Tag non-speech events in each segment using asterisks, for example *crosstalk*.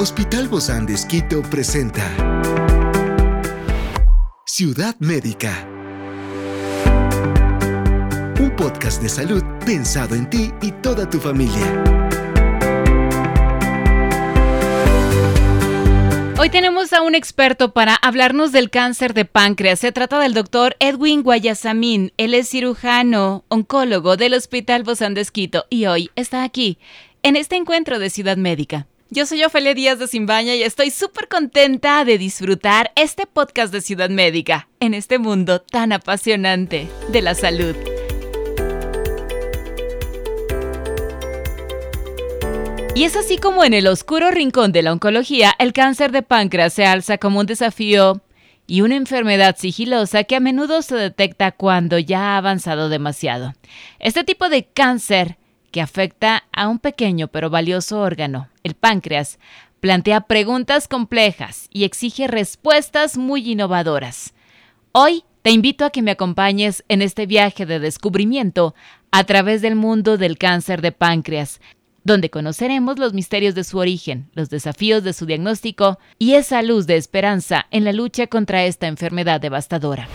Hospital Bozán de Esquito presenta Ciudad Médica. Un podcast de salud pensado en ti y toda tu familia. Hoy tenemos a un experto para hablarnos del cáncer de páncreas. Se trata del doctor Edwin Guayasamín. Él es cirujano, oncólogo del Hospital Bozán de Esquito y hoy está aquí, en este encuentro de Ciudad Médica. Yo soy Ofelia Díaz de Simbaña y estoy súper contenta de disfrutar este podcast de Ciudad Médica en este mundo tan apasionante de la salud. Y es así como en el oscuro rincón de la oncología, el cáncer de páncreas se alza como un desafío y una enfermedad sigilosa que a menudo se detecta cuando ya ha avanzado demasiado. Este tipo de cáncer afecta a un pequeño pero valioso órgano, el páncreas, plantea preguntas complejas y exige respuestas muy innovadoras. Hoy te invito a que me acompañes en este viaje de descubrimiento a través del mundo del cáncer de páncreas, donde conoceremos los misterios de su origen, los desafíos de su diagnóstico y esa luz de esperanza en la lucha contra esta enfermedad devastadora.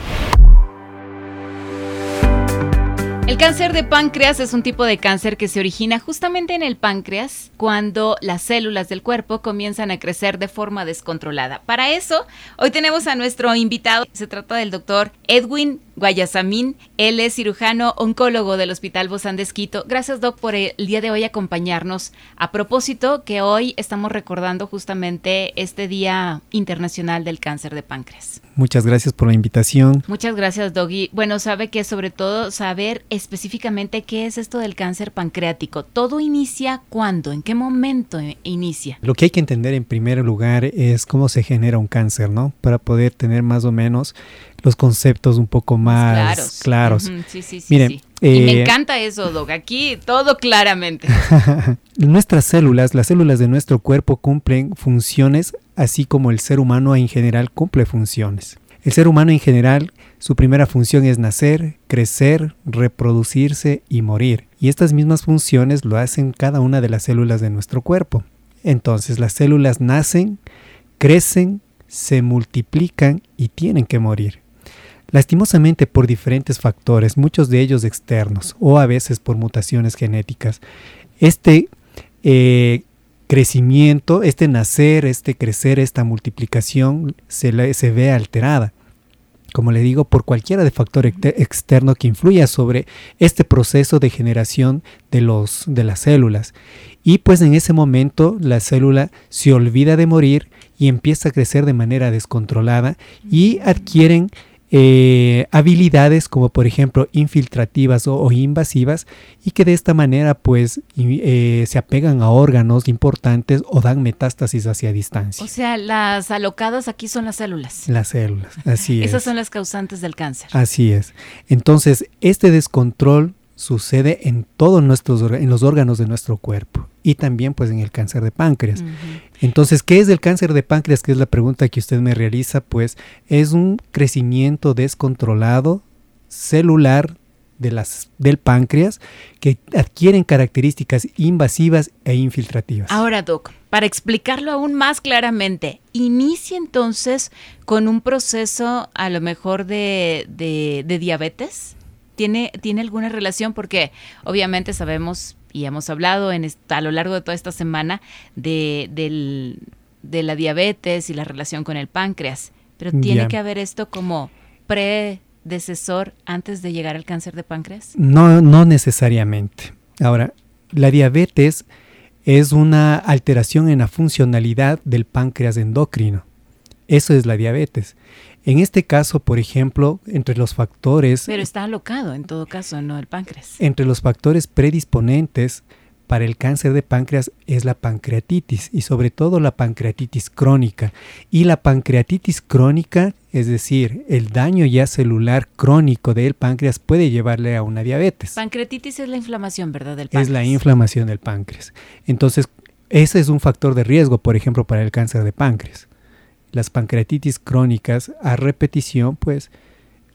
El cáncer de páncreas es un tipo de cáncer que se origina justamente en el páncreas cuando las células del cuerpo comienzan a crecer de forma descontrolada. Para eso, hoy tenemos a nuestro invitado. Se trata del doctor Edwin Guayasamín. Él es cirujano oncólogo del Hospital Bozán de Esquito. Gracias, Doc, por el día de hoy acompañarnos. A propósito, que hoy estamos recordando justamente este Día Internacional del Cáncer de Páncreas. Muchas gracias por la invitación. Muchas gracias, Doggy. Bueno, sabe que sobre todo saber específicamente qué es esto del cáncer pancreático. ¿Todo inicia cuándo? ¿En qué momento inicia? Lo que hay que entender en primer lugar es cómo se genera un cáncer, ¿no? Para poder tener más o menos los conceptos un poco más claros. Sí, sí, sí. Miren, y me eh, encanta eso, Dog. Aquí todo claramente. *laughs* Nuestras células, las células de nuestro cuerpo cumplen funciones así como el ser humano en general cumple funciones. El ser humano en general, su primera función es nacer, crecer, reproducirse y morir. Y estas mismas funciones lo hacen cada una de las células de nuestro cuerpo. Entonces las células nacen, crecen, se multiplican y tienen que morir. Lastimosamente por diferentes factores, muchos de ellos externos o a veces por mutaciones genéticas. Este eh, crecimiento, este nacer, este crecer, esta multiplicación se, ve alterada. Como le digo, por cualquiera de factor externo que influya sobre este proceso de generación de, los, de las células. Y pues en ese momento la célula se olvida de morir y empieza a crecer de manera descontrolada y adquieren eh, habilidades como por ejemplo infiltrativas o, invasivas y que de esta manera pues eh, se apegan a órganos importantes o dan metástasis hacia distancia. O sea, las alocadas aquí son las células. Las células, así *laughs* es. Esas son las causantes del cáncer. Así es. Entonces, este descontrol sucede en todos nuestros en los órganos de nuestro cuerpo y también pues en el cáncer de páncreas. Entonces, ¿qué es el cáncer de páncreas? Que es la pregunta que usted me realiza, pues es un crecimiento descontrolado celular de las, del páncreas que adquieren características invasivas e infiltrativas. Ahora, Doc, para explicarlo aún más claramente, inicia entonces con un proceso a lo mejor de, de diabetes. ¿Tiene, ¿Tiene alguna relación? Porque obviamente sabemos y hemos hablado en a lo largo de toda esta semana de, de la diabetes y la relación con el páncreas. Pero ¿tiene que haber esto como predecesor antes de llegar al cáncer de páncreas? No, no necesariamente. Ahora, la diabetes es una alteración en la funcionalidad del páncreas endocrino. Eso es la diabetes. En este caso, por ejemplo, entre los factores... Pero está alocado en todo caso, no el páncreas. Entre los factores predisponentes para el cáncer de páncreas es la pancreatitis y sobre todo la pancreatitis crónica. Y la pancreatitis crónica, es decir, el daño ya celular crónico del páncreas puede llevarle a una diabetes. Pancreatitis es la inflamación, ¿verdad? Del páncreas. Es la inflamación del páncreas. Entonces, ese es un factor de riesgo, por ejemplo, para el cáncer de páncreas las pancreatitis crónicas a repetición, pues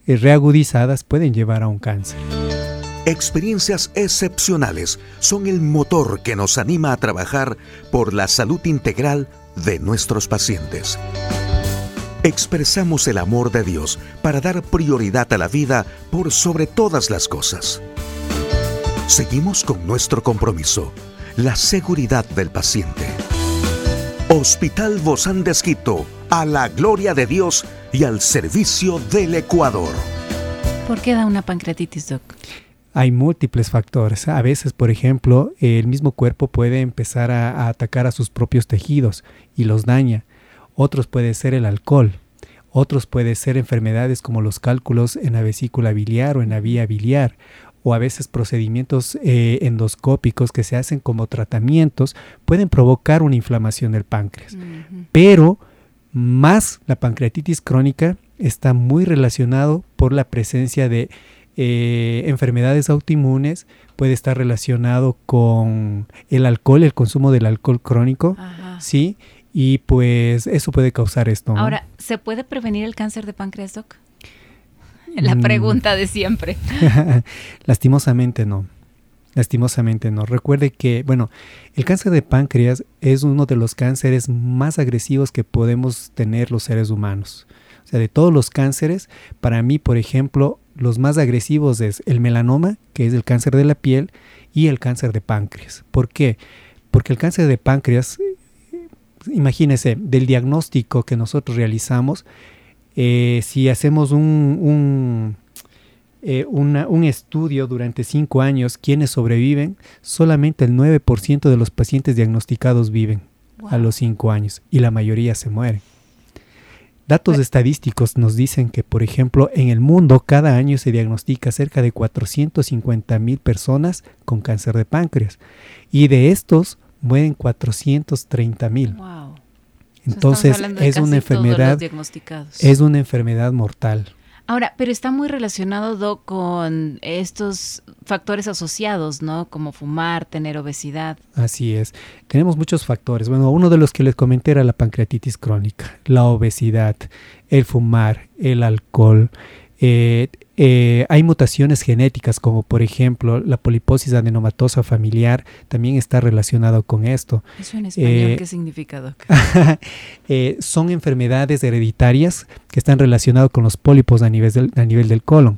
eh, reagudizadas pueden llevar a un cáncer. Experiencias excepcionales son el motor que nos anima a trabajar por la salud integral de nuestros pacientes. Expresamos el amor de Dios para dar prioridad a la vida por sobre todas las cosas. Seguimos con nuestro compromiso, la seguridad del paciente. Hospital Bozán de Esquito, a la gloria de Dios y al servicio del Ecuador. ¿Por qué da una pancreatitis, doc? Hay múltiples factores. A veces, por ejemplo, el mismo cuerpo puede empezar a, a atacar a sus propios tejidos y los daña otros puede ser el alcohol, otros puede ser enfermedades como los cálculos en la vesícula biliar o en la vía biliar, o a veces procedimientos eh, endoscópicos que se hacen como tratamientos pueden provocar una inflamación del páncreas. Pero más la pancreatitis crónica está muy relacionado por la presencia de eh, enfermedades autoinmunes, puede estar relacionado con el alcohol, el consumo del alcohol crónico, ¿sí? Y pues eso puede causar esto. Ahora, ¿se puede prevenir el cáncer de páncreas, Doc? *laughs* La mm. pregunta de siempre. *laughs* Lastimosamente no. Lastimosamente no. Recuerde que, bueno, el cáncer de páncreas es uno de los cánceres más agresivos que podemos tener los seres humanos. O sea, de todos los cánceres, para mí, por ejemplo, los más agresivos es el melanoma, que es el cáncer de la piel, y el cáncer de páncreas. ¿Por qué? Porque el cáncer de páncreas imagínese, del diagnóstico que nosotros realizamos, eh, si hacemos un, eh, un, estudio durante cinco años, quienes sobreviven, solamente el 9% de los pacientes diagnosticados viven a los cinco años y la mayoría se mueren. Datos estadísticos nos dicen que, por ejemplo, en el mundo cada año se diagnostica cerca de 450 mil personas con cáncer de páncreas y de estos mueren 430 mil. Entonces es una enfermedad es una enfermedad mortal. Ahora, pero está muy relacionado con estos factores asociados, ¿no? Como fumar, tener obesidad. Así es. Tenemos muchos factores. Bueno, uno de los que les comenté era la pancreatitis crónica, la obesidad, el fumar, el alcohol, eh, eh, hay mutaciones genéticas como por ejemplo la poliposis adenomatosa familiar también está relacionado con esto. ¿Eso en español eh, qué significa, *laughs* son enfermedades hereditarias que están relacionadas con los pólipos a nivel del, a nivel del colon.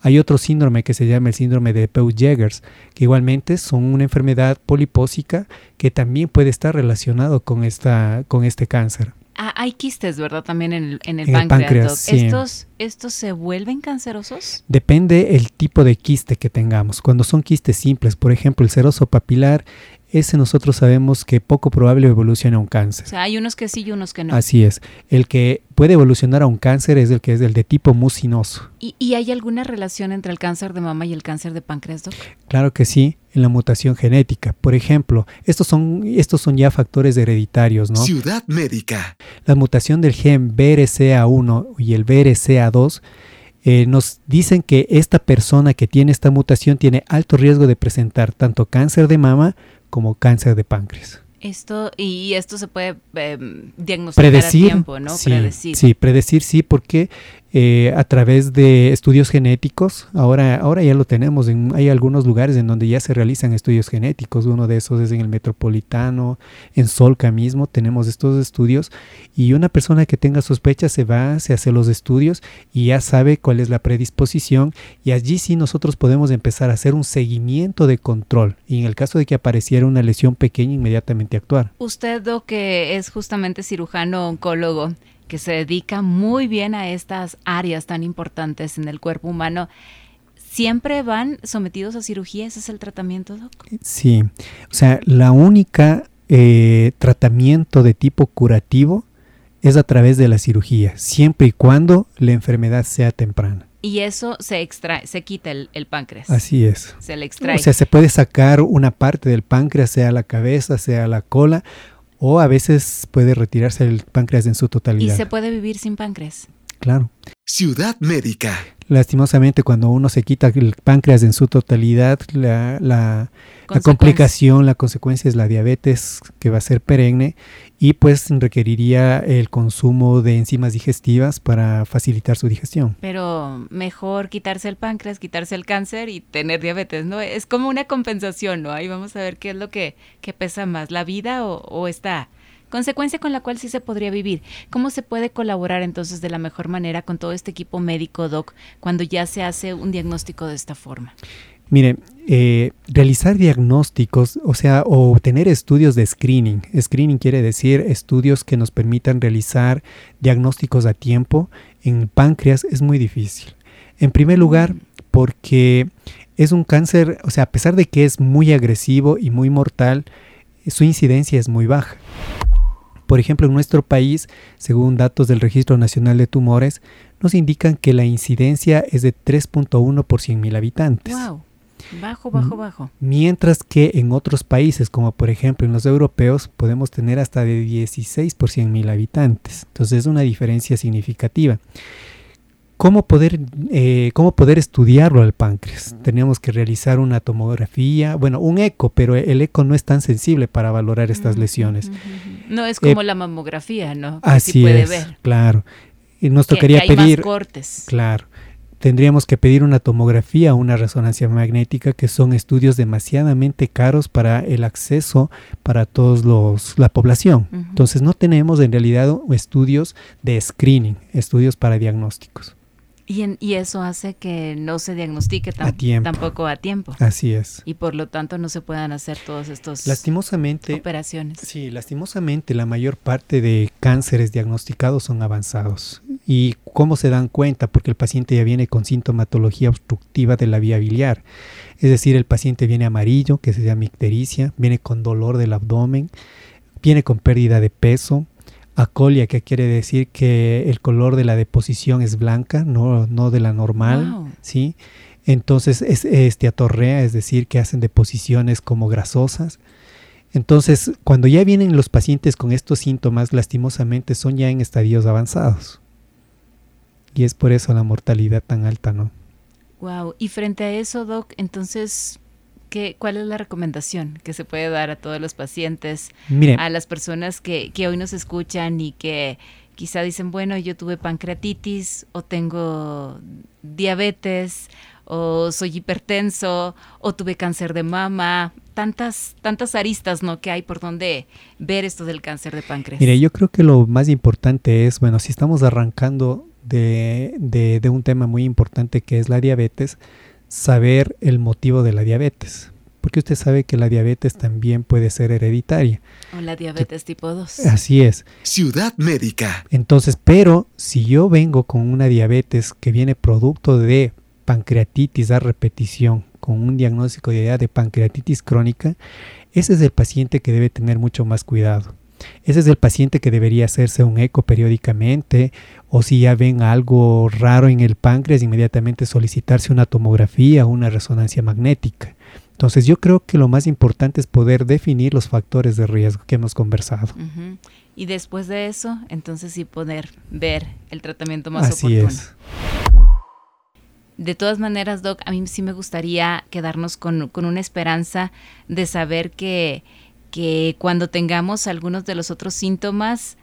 Hay otro síndrome que se llama el síndrome de Peutz-Jeghers, que igualmente son una enfermedad polipósica que también puede estar relacionado con, esta, con este cáncer. Ah, hay quistes, ¿verdad? También en el, en el páncreas. ¿Estos, ¿Estos se vuelven cancerosos? Depende el tipo de quiste que tengamos. Cuando son quistes simples, por ejemplo, el seroso papilar, ese nosotros sabemos que poco probable evoluciona a un cáncer. O sea, hay unos que sí y unos que no. Así es. El que puede evolucionar a un cáncer es el que es el de tipo mucinoso. ¿Y, y hay alguna relación entre el cáncer de mama y el cáncer de páncreas, doc? Claro que sí, en la mutación genética. Por ejemplo, estos son, estos son ya factores hereditarios, ¿no? Ciudad médica. La mutación del gen BRCA1 y el BRCA2 eh, nos dicen que esta persona que tiene esta mutación tiene alto riesgo de presentar tanto cáncer de mama como cáncer de páncreas. Esto, y esto se puede em, diagnosticar predecir, a tiempo, ¿no? Sí, predecir. Sí, predecir sí, porque eh, a través de estudios genéticos. Ahora, ahora ya lo tenemos. En, hay algunos lugares en donde ya se realizan estudios genéticos. Uno de esos es en el Metropolitano, en Solca mismo tenemos estos estudios. Y una persona que tenga sospechas se va, se hace los estudios y ya sabe cuál es la predisposición. Y allí sí nosotros podemos empezar a hacer un seguimiento de control. Y en el caso de que apareciera una lesión pequeña, inmediatamente actuar. Usted, que es justamente cirujano oncólogo, que se dedica muy bien a estas áreas tan importantes en el cuerpo humano, ¿siempre van sometidos a cirugía? ¿Ese es el tratamiento, Doc? Sí, o sea, la única eh, tratamiento de tipo curativo es a través de la cirugía, siempre y cuando la enfermedad sea temprana. Y eso se extrae, se quita el, páncreas. Así es. Se le extrae. O sea, se puede sacar una parte del páncreas, sea la cabeza, sea la cola, o a veces puede retirarse el páncreas en su totalidad. ¿Y se puede vivir sin páncreas? Claro. Ciudad médica. Lastimosamente, cuando uno se quita el páncreas en su totalidad, la, la, complicación, la consecuencia es la diabetes, que va a ser perenne, y pues requeriría el consumo de enzimas digestivas para facilitar su digestión. Pero mejor quitarse el páncreas, quitarse el cáncer y tener diabetes, ¿no? Es como una compensación, ¿no? Ahí vamos a ver qué es lo que, que pesa más, la vida o, o esta consecuencia con la cual sí se podría vivir. ¿Cómo se puede colaborar entonces de la mejor manera con todo este equipo médico, Doc, cuando ya se hace un diagnóstico de esta forma? Mire, eh, realizar diagnósticos, o sea, o tener estudios de screening. Screening quiere decir estudios que nos permitan realizar diagnósticos a tiempo en páncreas es muy difícil. En primer lugar, mm. porque es un cáncer, o sea, a pesar de que es muy agresivo y muy mortal, su incidencia es muy baja. Por ejemplo, en nuestro país, según datos del Registro Nacional de Tumores, nos indican que la incidencia es de 3.1 por 100.000 habitantes. Wow. Bajo, bajo, bajo. Mientras que en otros países, como por ejemplo en los europeos, podemos tener hasta de 16 por 100.000 habitantes. Entonces es una diferencia significativa. ¿Cómo poder, eh, ¿Cómo poder estudiarlo al páncreas? Teníamos que realizar una tomografía, bueno, un eco, pero el eco no es tan sensible para valorar estas lesiones. No es como eh, la mamografía, ¿no? así puede es, ver. claro. Y nos tocaría pedir... cortes. Claro. Tendríamos que pedir una tomografía o una resonancia magnética, que son estudios demasiadamente caros para el acceso para todos los la población. Entonces no tenemos en realidad estudios de screening, estudios para diagnósticos. Y, eso hace que no se diagnostique tampoco a tiempo. Así es. Y por lo tanto no se puedan hacer todos estos lastimosamente, operaciones. Sí, lastimosamente la mayor parte de cánceres diagnosticados son avanzados. ¿Y cómo se dan cuenta? Porque el paciente ya viene con sintomatología obstructiva de la vía biliar. Es decir, el paciente viene amarillo, que se llama ictericia, viene con dolor del abdomen, viene con pérdida de peso, acolia, que quiere decir que el color de la deposición es blanca, no, no de la normal, ¿sí? Entonces es esteatorrea, es decir, que hacen deposiciones como grasosas. Entonces, cuando ya vienen los pacientes con estos síntomas, lastimosamente son ya en estadios avanzados. Y es por eso la mortalidad tan alta, ¿no? Wow. Y frente a eso, Doc, entonces, ¿Cuál es la recomendación que se puede dar a todos los pacientes, a las personas que, hoy nos escuchan y que quizá dicen, bueno, yo tuve pancreatitis o tengo diabetes o soy hipertenso o tuve cáncer de mama, tantas tantas aristas, ¿no? que hay por donde ver esto del cáncer de páncreas. Mire, yo creo que lo más importante es, bueno, si estamos arrancando de, de un tema muy importante que es la diabetes, saber el motivo de la diabetes. Porque usted sabe que la diabetes también puede ser hereditaria. O la diabetes tipo 2. Así es. Ciudad médica. Entonces, pero si yo vengo con una diabetes que viene producto de pancreatitis a repetición, con un diagnóstico de, de pancreatitis crónica, ese es el paciente que debe tener mucho más cuidado. Ese es el paciente que debería hacerse un eco periódicamente o si ya ven algo raro en el páncreas, inmediatamente solicitarse una tomografía o una resonancia magnética. Entonces yo creo que lo más importante es poder definir los factores de riesgo que hemos conversado. Y después de eso, entonces sí poder ver el tratamiento más Así Es. De todas maneras, Doc, a mí sí me gustaría quedarnos con, con una esperanza de saber que que cuando tengamos algunos de los otros síntomas,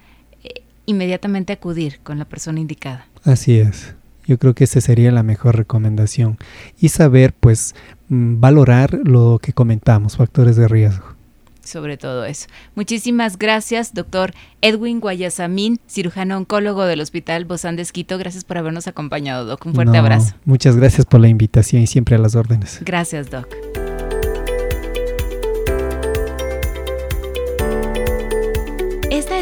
eh, inmediatamente acudir con la persona indicada. Así es. Yo creo que esa sería la mejor recomendación. Y saber, pues, mm, valorar lo que comentamos, factores de riesgo. Sobre todo eso. Muchísimas gracias, doctor Edwin Guayasamín, cirujano oncólogo del Hospital Bozán de Esquito. Gracias por habernos acompañado, doc. Un fuerte abrazo. Muchas gracias por la invitación y siempre a las órdenes. Gracias, doc.